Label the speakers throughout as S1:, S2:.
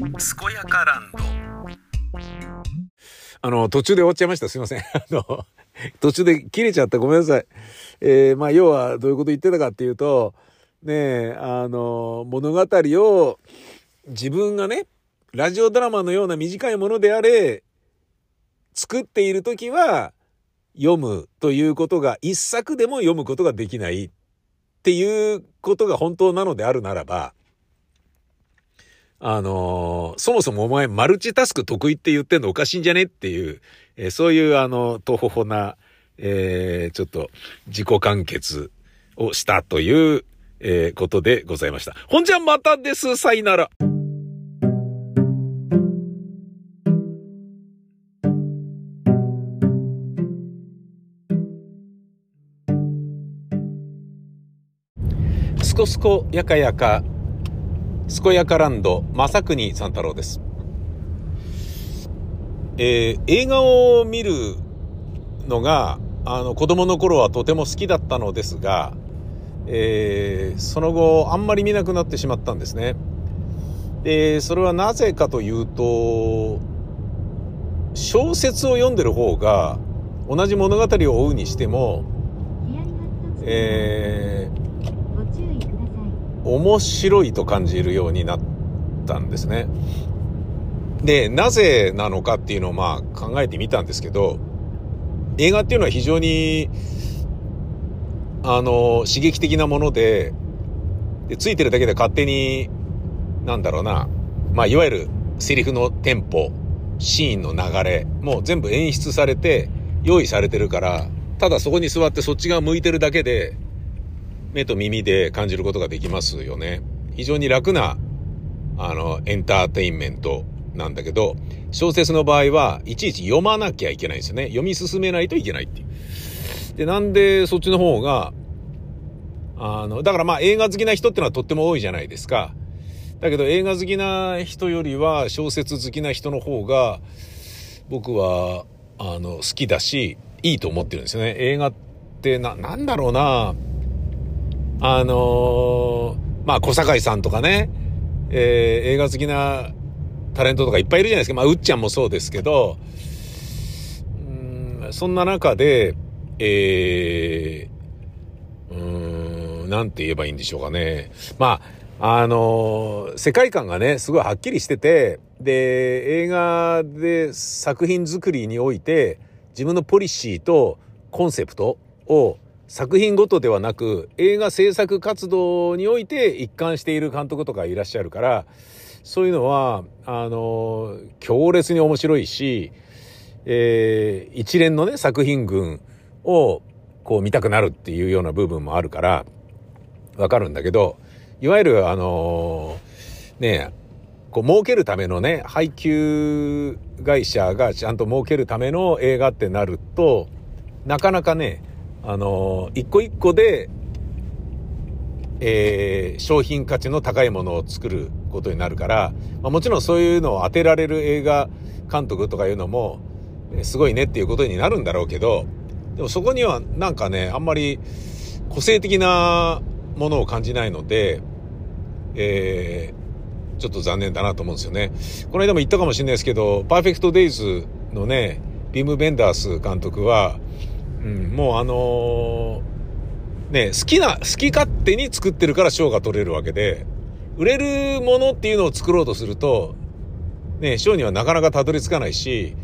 S1: 健やかランド
S2: あの、途中で終わっちゃいました。すいません。あの、途中で切れちゃった。ごめんなさい。えー、まあ、要はどういうこと言ってたかっていうと、ねえ、あの、物語を自分がね、ラジオドラマのような短いものであれ、作っているときは、読むということが、一作でも読むことができないっていうことが本当なのであるならば、あのー、そもそもお前マルチタスク得意って言ってんのおかしいんじゃねっていう、えー、そういうあの、とほほな、えー、ちょっと自己完結をしたという、えー、ことでございました。ほんじゃまたです。さいなら。すこすこやかやかすこやかランド、正国三太郎です。えー、映画を見るのが、あの、子供の頃はとても好きだったのですが、えー、その後、あんまり見なくなってしまったんですね。で、それはなぜかというと、小説を読んでる方が、同じ物語を追うにしても、えー、面白いと感じるようになったんですね。で、なぜなのかっていうのをまあ考えてみたんですけど、映画っていうのは非常に、あの、刺激的なもので、でついてるだけで勝手に、なんだろうな、まあいわゆるセリフのテンポ、シーンの流れ、もう全部演出されて、用意されてるから、ただそこに座ってそっち側向いてるだけで、目と耳で感じることができますよね。非常に楽な、あの、エンターテインメントなんだけど、小説の場合はいちいち読まなきゃいけないんですよね。読み進めないといけないっていう。で、なんでそっちの方が、あの、だからまあ映画好きな人ってのはとっても多いじゃないですか。だけど映画好きな人よりは小説好きな人の方が僕はあの好きだしいいと思ってるんですよね。映画ってな、なんだろうなあのー、まあ、小堺さんとかね、えー、映画好きなタレントとかいっぱいいるじゃないですか。まあ、うっちゃんもそうですけど、うん、そんな中で、えー、うん、なんて言えばいいんでしょうかね。まあ、あのー、世界観がね、すごいはっきりしてて、で、映画で作品作りにおいて、自分のポリシーとコンセプトを作品ごとではなく映画制作活動において一貫している監督とかいらっしゃるからそういうのはあの強烈に面白いし、えー、一連のね作品群をこう見たくなるっていうような部分もあるからわかるんだけどいわゆるあのねこう儲けるためのね配給会社がちゃんと儲けるための映画ってなるとなかなかねあの、一個一個で、えー、商品価値の高いものを作ることになるから、まあ、もちろんそういうのを当てられる映画監督とかいうのも、すごいねっていうことになるんだろうけど、でもそこにはなんかね、あんまり個性的なものを感じないので、えー、ちょっと残念だなと思うんですよね。この間も言ったかもしれないですけど、パーフェクトデイズのね、ビム・ベンダース監督は、うん、もうあのー、ね、好きな、好き勝手に作ってるから賞が取れるわけで、売れるものっていうのを作ろうとすると、ね、賞にはなかなかたどり着かないし、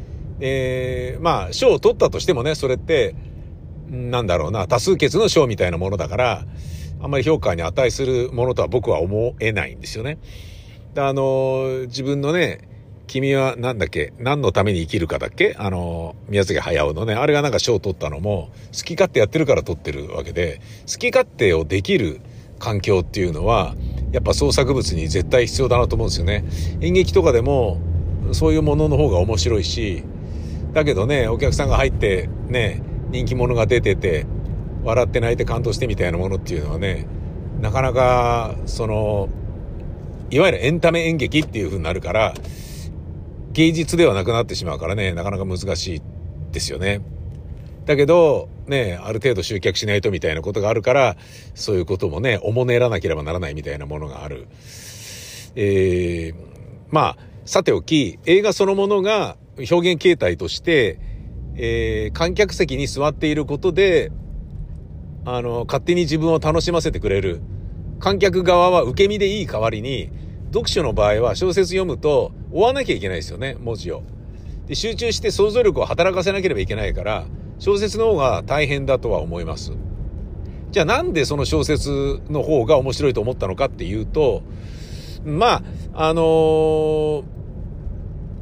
S2: えー、まあ、賞を取ったとしてもね、それって、なんだろうな、多数決の賞みたいなものだから、あんまり評価に値するものとは僕は思えないんですよね。あの、自分のね、君は何だっけ？何のために生きるかだっけ？あの、宮崎駿のね、あれがなんか賞を取ったのも、好き勝手やってるから取ってるわけで、好き勝手をできる環境っていうのは、やっぱ創作物に絶対必要だなと思うんですよね。演劇とかでも、そういうものの方が面白いし、だけどね、お客さんが入って、ね、人気者が出てて、笑って泣いて感動してみたいなものっていうのはね、なかなか、その、いわゆるエンタメ演劇っていう風になるから、芸術ではなくなってしまうからね、なかなか難しいですよね。だけど、ね、ある程度集客しないとみたいなことがあるから、そういうこともね、おもねらなければならないみたいなものがある。えー、まあ、さておき、映画そのものが表現形態として、えー、観客席に座っていることで、あの、勝手に自分を楽しませてくれる。観客側は受け身でいい代わりに、読書の場合は小説読むと追わなきゃいけないですよね、文字を。で、集中して想像力を働かせなければいけないから、小説の方が大変だとは思います。じゃあなんでその小説の方が面白いと思ったのかっていうと、まあ、あのー、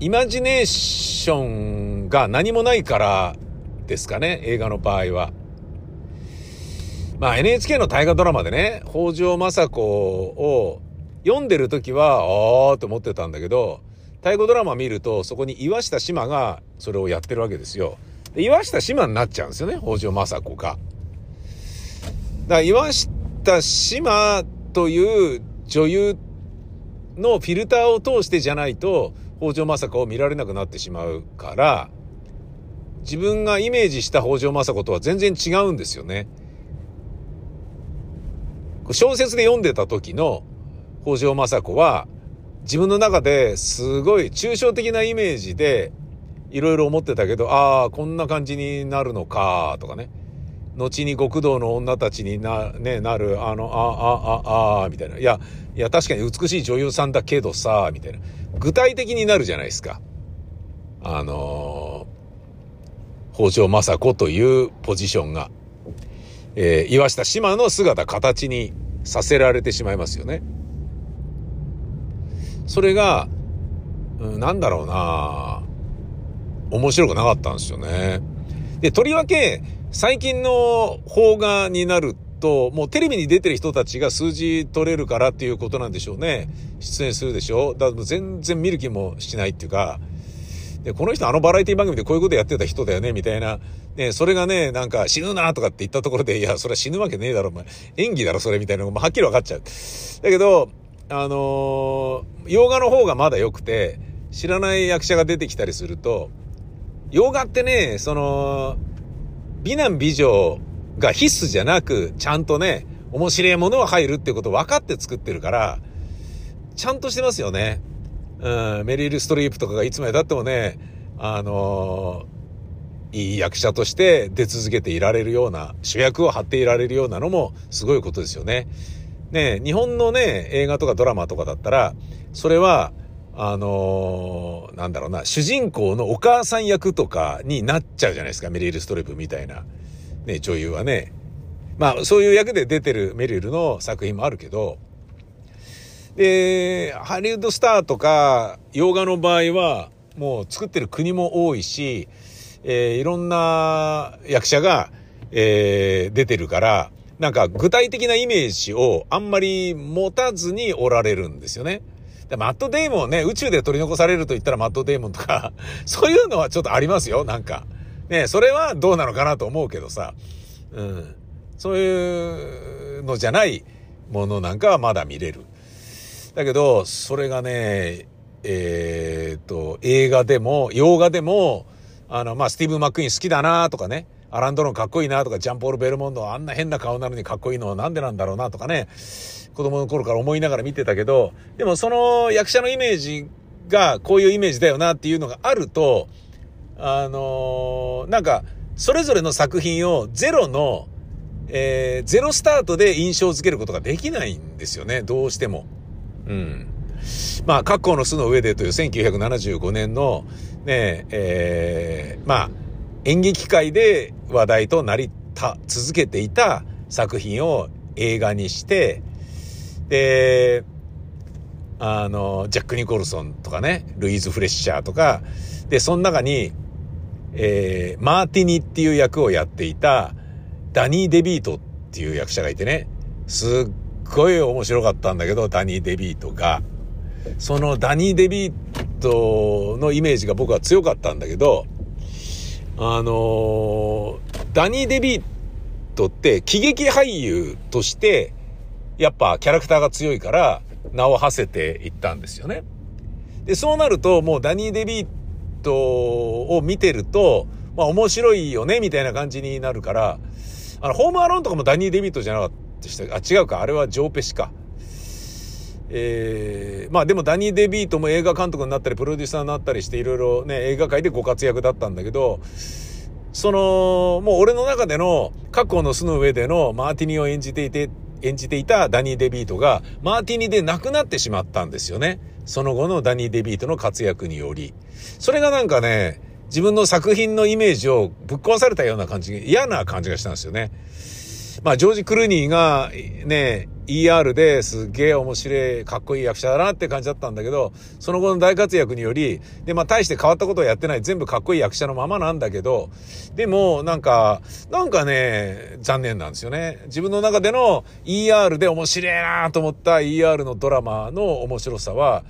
S2: イマジネーションが何もないからですかね、映画の場合は。まあ NHK の大河ドラマでね、北条政子を読んでる時は、ああと思ってたんだけど、大河ドラマ見るとそこに岩下志麻がそれをやってるわけですよ。岩下志麻になっちゃうんですよね、北条政子が。だから岩下志麻という女優のフィルターを通してじゃないと、北条政子を見られなくなってしまうから、自分がイメージした北条政子とは全然違うんですよね。小説で読んでた時の北条政子は、自分の中ですごい抽象的なイメージでいろいろ思ってたけど、ああ、こんな感じになるのか、とかね。後に極道の女たちにな、ね、なる、あの、あ、あ、あ、あ、あみたいな。いや、いや、確かに美しい女優さんだけどさ、みたいな。具体的になるじゃないですか。あのー、北条政子というポジションが、えー、岩下島の姿、形にさせられてしまいますよね。それが、うん、なんだろうな面白くなかったんですよね。で、とりわけ、最近の邦画になると、もうテレビに出てる人たちが数字取れるからっていうことなんでしょうね。出演するでしょだから全然見る気もしないっていうか、で、この人あのバラエティ番組でこういうことやってた人だよね、みたいな。ね、それがね、なんか死ぬなとかって言ったところで、いや、それは死ぬわけねえだろ、お前。演技だろ、それ、みたいなのがはっきり分かっちゃう。だけど、あのー、洋画の方がまだ良くて、知らない役者が出てきたりすると、洋画ってね、その、美男美女が必須じゃなく、ちゃんとね、面白いものは入るってこと分かって作ってるから、ちゃんとしてますよね。うん、メリル・ストリープとかがいつまで経ってもね、あのー、いい役者として出続けていられるような、主役を張っていられるようなのもすごいことですよね。ね、日本のね、映画とかドラマとかだったら、それは、あのー、なんだろうな、主人公のお母さん役とかになっちゃうじゃないですか、メリル・ストレプみたいな、ね、女優はね。まあ、そういう役で出てるメリルの作品もあるけど、で、ハリウッドスターとか、洋画の場合は、もう作ってる国も多いし、えー、いろんな役者が、えー、出てるから、なんか具体的なイメージをあんまり持たずにおられるんですよね。でマット・デイモンね、宇宙で取り残されると言ったらマット・デイモンとか、そういうのはちょっとありますよ、なんか。ね、それはどうなのかなと思うけどさ。うん。そういうのじゃないものなんかはまだ見れる。だけど、それがね、えー、っと、映画でも、洋画でも、あの、まあ、スティーブ・マックイーン好きだなとかね、アランドロンかっこいいなとか、ジャンポール・ベルモンドあんな変な顔なのにかっこいいのはなんでなんだろうなとかね、子供の頃から思いながら見てたけど、でもその役者のイメージがこういうイメージだよなっていうのがあると、あのー、なんか、それぞれの作品をゼロの、えー、ゼロスタートで印象づけることができないんですよね、どうしても。うん。まあ、格好の巣の上でという1975年の、ね、えー、まあ、演劇界で話題となりた、続けていた作品を映画にして、で、あの、ジャック・ニコルソンとかね、ルイーズ・フレッシャーとか、で、その中に、えー、マーティニっていう役をやっていた、ダニー・デビートっていう役者がいてね、すっごい面白かったんだけど、ダニー・デビートが。そのダニー・デビートのイメージが僕は強かったんだけど、あのダニー・デビートって喜劇俳優として、やっぱキャラクターが強いから名を馳せていったんですよね。で、そうなるともうダニー・デビートを見てると、まあ面白いよね、みたいな感じになるから、あの、ホームアローンとかもダニー・デビートじゃなかったでしたあ、違うか、あれはジョーペシか。えー、まあでもダニー・デビートも映画監督になったりプロデューサーになったりしていろいろね映画界でご活躍だったんだけどそのもう俺の中での過去の巣の上でのマーティニを演じていて演じていたダニー・デビートがマーティニで亡くなってしまったんですよね。その後のダニー・デビートの活躍により。それがなんかね、自分の作品のイメージをぶっ壊されたような感じ、嫌な感じがしたんですよね。まあ、ジョージ・クルーニーが、ね、ER ですげえ面白い、かっこいい役者だなって感じだったんだけど、その後の大活躍により、で、まあ、大して変わったことをやってない、全部かっこいい役者のままなんだけど、でも、なんか、なんかね、残念なんですよね。自分の中での ER で面白いなと思った ER のドラマの面白さは、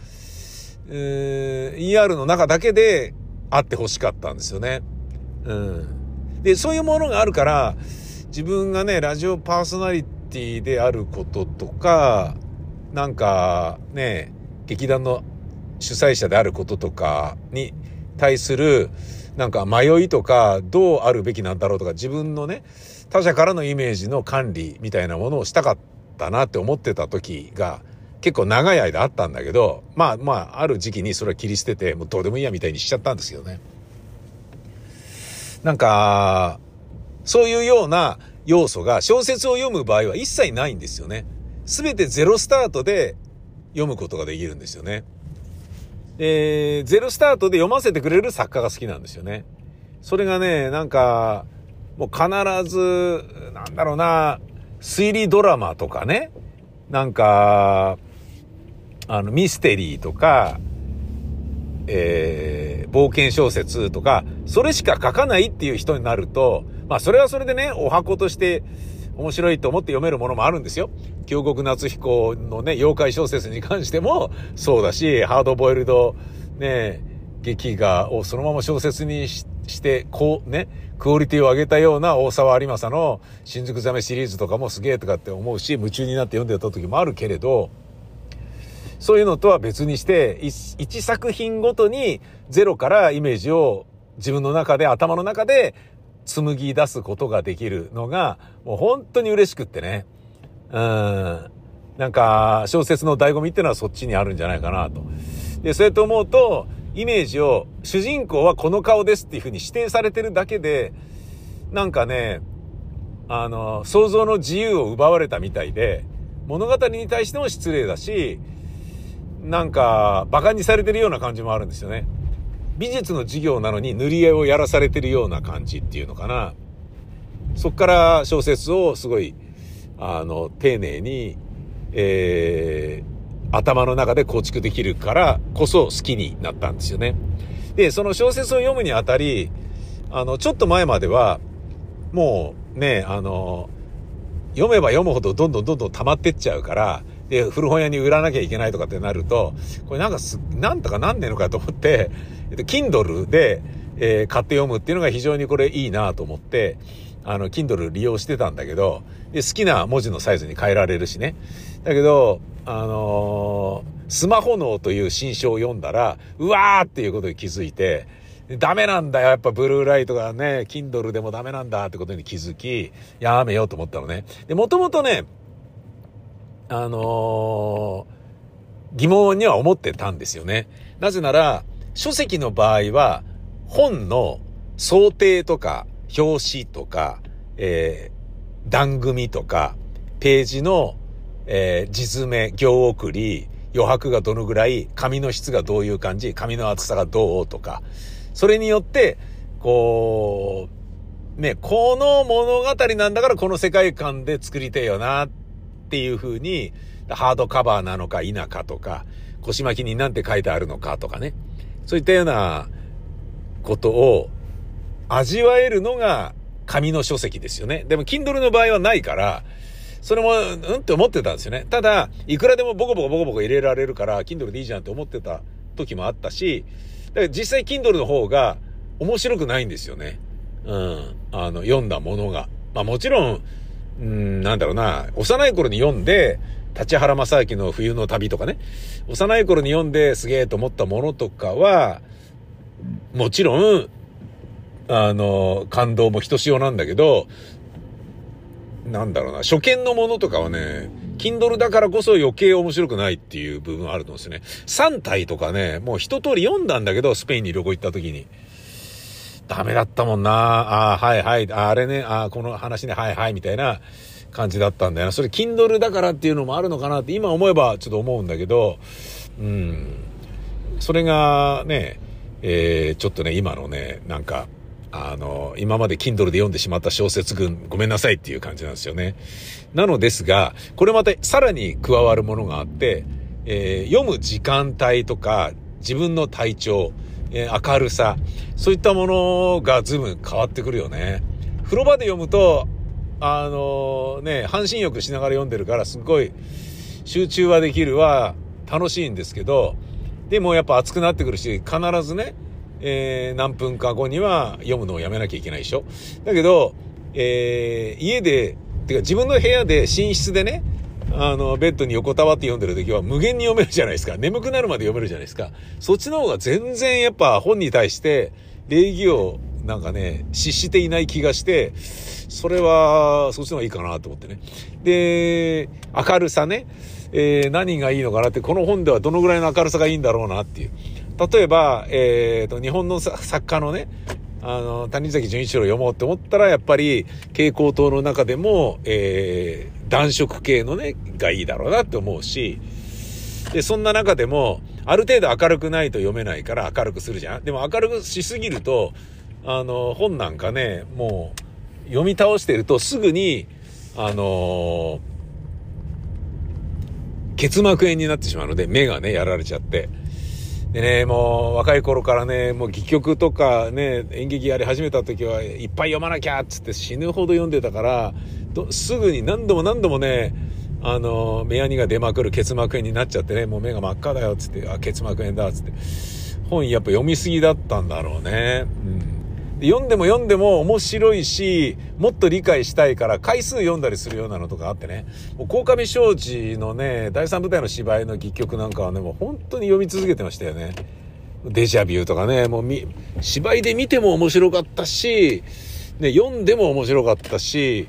S2: えー、ER の中だけであってほしかったんですよね。うん。で、そういうものがあるから、自分がね、ラジオパーソナリティであることとか、なんかね、劇団の主催者であることとかに対する、なんか迷いとか、どうあるべきなんだろうとか、自分のね、他者からのイメージの管理みたいなものをしたかったなって思ってた時が、結構長い間あったんだけど、まあまあ、ある時期にそれは切り捨てて、もうどうでもいいやみたいにしちゃったんですけどね。なんか、そういうような要素が小説を読む場合は一切ないんですよね。すべてゼロスタートで読むことができるんですよね。えー、ゼロスタートで読ませてくれる作家が好きなんですよね。それがね、なんか、もう必ず、なんだろうな、推理ドラマとかね、なんか、あの、ミステリーとか、えー、冒険小説とか、それしか書かないっていう人になると、まあそれはそれでね、お箱として面白いと思って読めるものもあるんですよ。京極夏彦のね、妖怪小説に関してもそうだし、ハードボイルドね、劇画をそのまま小説にして、こうね、クオリティを上げたような大沢有正の新宿ザメシリーズとかもすげえとかって思うし、夢中になって読んでた時もあるけれど、そういうのとは別にして、一作品ごとにゼロからイメージを自分の中で、頭の中で紡ぎ出すことができるのが、もう本当に嬉しくってね。うん。なんか、小説の醍醐味ってのはそっちにあるんじゃないかなと。で、そうやって思うと、イメージを、主人公はこの顔ですっていうふうに指定されてるだけで、なんかね、あの、想像の自由を奪われたみたいで、物語に対しても失礼だし、なんか、馬鹿にされてるような感じもあるんですよね。美術の授業なのに塗り絵をやらされてるような感じっていうのかな。そっから小説をすごい、あの、丁寧に、えー、頭の中で構築できるからこそ好きになったんですよね。で、その小説を読むにあたり、あの、ちょっと前までは、もうね、あの、読めば読むほどどんどんどんどん溜まってっちゃうから、で、古本屋に売らなきゃいけないとかってなると、これなんかす、なんとかなんねえのかと思って、えっと、Kindle で、えー、買って読むっていうのが非常にこれいいなと思って、あの、Kindle 利用してたんだけど、で、好きな文字のサイズに変えられるしね。だけど、あのー、スマホ脳という新書を読んだら、うわーっていうことに気づいて、ダメなんだよ。やっぱブルーライトがね、Kindle でもダメなんだってことに気づき、やめようと思ったのね。で、もともとね、あのー、疑問には思ってたんですよね。なぜなら、書籍の場合は、本の想定とか、表紙とか、えー、段組とか、ページの、えー、地詰め、行送り、余白がどのぐらい、紙の質がどういう感じ、紙の厚さがどうとか、それによって、こう、ね、この物語なんだからこの世界観で作りてえよなっっていう風に、ハードカバーなのか否かとか、腰巻きに何て書いてあるのかとかね。そういったようなことを味わえるのが紙の書籍ですよね。でも Kindle の場合はないから、それも、うんって思ってたんですよね。ただ、いくらでもボコボコボコボコ入れられるから、Kindle でいいじゃんって思ってた時もあったし、だから実際 Kindle の方が面白くないんですよね。うん。あの、読んだものが。まあもちろん、うん、なんだろうな、幼い頃に読んで、立原正明の冬の旅とかね、幼い頃に読んですげえと思ったものとかは、もちろん、あの、感動もひとしおなんだけど、なんだろうな、初見のものとかはね、Kindle だからこそ余計面白くないっていう部分あると思うんですよね。3体とかね、もう一通り読んだんだけど、スペインに旅行行った時に。ダメだったもんなああ、はいはい、ああれね、ああ、この話ね、はいはい、みたいな感じだったんだよな。それ Kindle だからっていうのもあるのかなって今思えばちょっと思うんだけど、うん。それがね、えー、ちょっとね、今のね、なんか、あの、今まで Kindle で読んでしまった小説群、ごめんなさいっていう感じなんですよね。なのですが、これまたさらに加わるものがあって、えー、読む時間帯とか、自分の体調、えー、明るさ、そういったものが随分変わってくるよね。風呂場で読むと、あのー、ね、半身浴しながら読んでるからすっごい集中はできるは楽しいんですけど、でもやっぱ暑くなってくるし、必ずね、えー、何分か後には読むのをやめなきゃいけないでしょ。だけど、えー、家で、てか自分の部屋で寝室でね、あの、ベッドに横たわって読んでる時は無限に読めるじゃないですか。眠くなるまで読めるじゃないですか。そっちの方が全然やっぱ本に対して礼儀をなんかね、失していない気がして、それは、そっちの方がいいかなと思ってね。で、明るさね、えー、何がいいのかなって、この本ではどのぐらいの明るさがいいんだろうなっていう。例えば、えっ、ー、と、日本の作家のね、あの、谷崎潤一郎読もうって思ったら、やっぱり、蛍光灯の中でも、えー、暖色系のね、がいいだろうなって思うし、で、そんな中でも、ある程度明るくないと読めないから明るくするじゃん。でも明るくしすぎると、あの、本なんかね、もう、読み倒してるとすぐに、あのー、結膜炎になってしまうので、目がね、やられちゃって。でね、もう若い頃からね、もう戯曲とかね、演劇やり始めた時はいっぱい読まなきゃっつって死ぬほど読んでたから、すぐに何度も何度もね、あの、目やにが出まくる結膜炎になっちゃってね、もう目が真っ赤だよっつって、あ、結膜炎だっつって。本やっぱ読みすぎだったんだろうね。うん読んでも読んでも面白いし、もっと理解したいから回数読んだりするようなのとかあってね。もう、鴻上庄司のね、第三部隊の芝居の戯曲なんかはね、もう本当に読み続けてましたよね。デジャビューとかね、もうみ、芝居で見ても面白かったし、ね、読んでも面白かったし、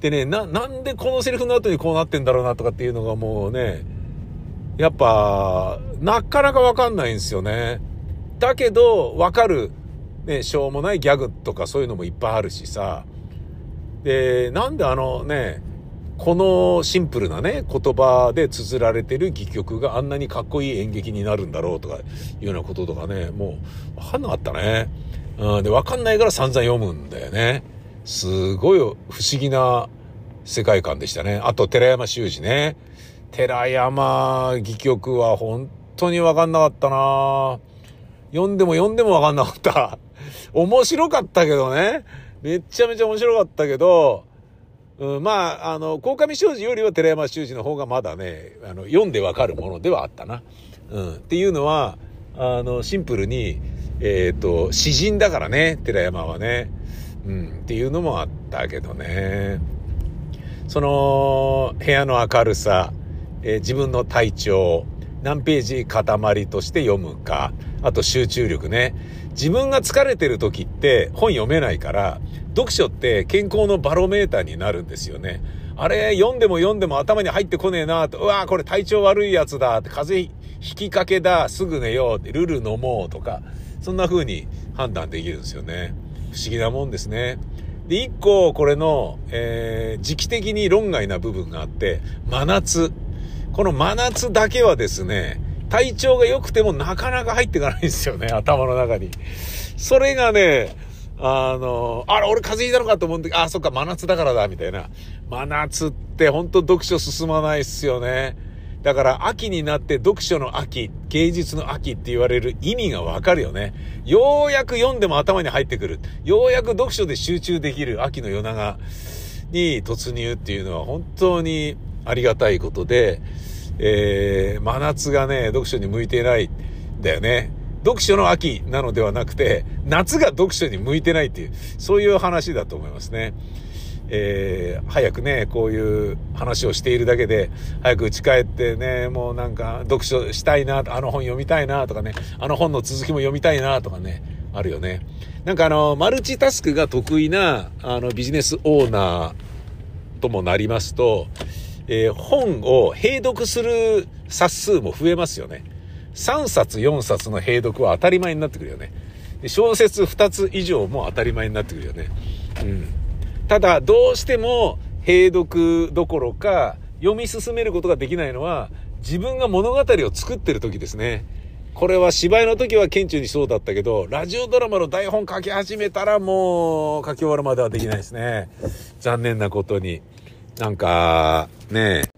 S2: でね、な、なんでこのセリフの後にこうなってんだろうなとかっていうのがもうね、やっぱ、なかなかわかんないんですよね。だけど、わかるね、しょうもないギャグとかそういうのもいっぱいあるしさ。で、なんであのね、このシンプルなね、言葉で綴られてる戯曲があんなにかっこいい演劇になるんだろうとかいうようなこととかね、もう、わかんなかったね。うん、で、わかんないから散々読むんだよね。すごい不思議な世界観でしたね。あと、寺山修司ね。寺山戯曲は本当にわかんなかったな読んでも読んでもわかんなかった。面白かったけどね。めっちゃめちゃ面白かったけど、うん、まあ、あの、鴻上庄司よりは寺山修司の方がまだね、あの、読んでわかるものではあったな。うん。っていうのは、あの、シンプルに、えっ、ー、と、詩人だからね、寺山はね。うん。っていうのもあったけどね。その、部屋の明るさ、えー、自分の体調、何ページ塊として読むか、あと集中力ね。自分が疲れてる時って本読めないから、読書って健康のバロメーターになるんですよね。あれ、読んでも読んでも頭に入ってこねえなと、うわこれ体調悪いやつだ、風邪引きかけだ、すぐ寝よう、ルル飲もうとか、そんな風に判断できるんですよね。不思議なもんですね。で、一個、これの、えー、時期的に論外な部分があって、真夏。この真夏だけはですね、体調が良くてもなかなか入っていかないんですよね、頭の中に。それがね、あの、あれ、俺風邪ひいたのかと思うんだけど、あ、そっか、真夏だからだ、みたいな。真夏ってほんと読書進まないっすよね。だから秋になって読書の秋、芸術の秋って言われる意味がわかるよね。ようやく読んでも頭に入ってくる。ようやく読書で集中できる秋の夜長に突入っていうのは本当にありがたいことで、えー、真夏がね、読書に向いていないんだよね。読書の秋なのではなくて、夏が読書に向いてないっていう、そういう話だと思いますね。えー、早くね、こういう話をしているだけで、早く家帰ってね、もうなんか読書したいな、あの本読みたいなとかね、あの本の続きも読みたいなとかね、あるよね。なんかあの、マルチタスクが得意な、あの、ビジネスオーナーともなりますと、
S3: えー、本を閉読する冊数も増えますよね。3冊4冊の閉読は当たり前になってくるよね。小説2つ以上も当たり前になってくるよね。うん。ただ、どうしても閉読どころか読み進めることができないのは自分が物語を作ってる時ですね。これは芝居の時は顕著にそうだったけど、ラジオドラマの台本書き始めたらもう書き終わるまではできないですね。残念なことに。なんか、ね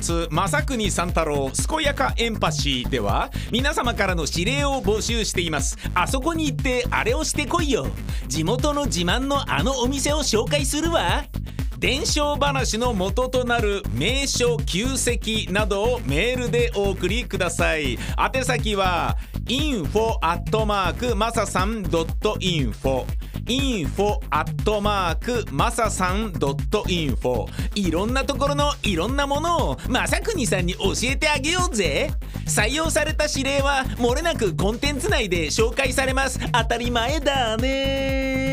S2: ンツ「正国三太郎健やかエンパシー」では皆様からの指令を募集しています。あそこに行ってあれをしてこいよ。地元の自慢のあのお店を紹介するわ。伝承話の元となる名所旧跡などをメールでお送りください。宛先は info アットマークマサさん .info info アットマークまささん .info いろんなところのいろんなものをまさくにさんに教えてあげようぜ。採用された指令はもれなくコンテンツ内で紹介されます。当たり前だね。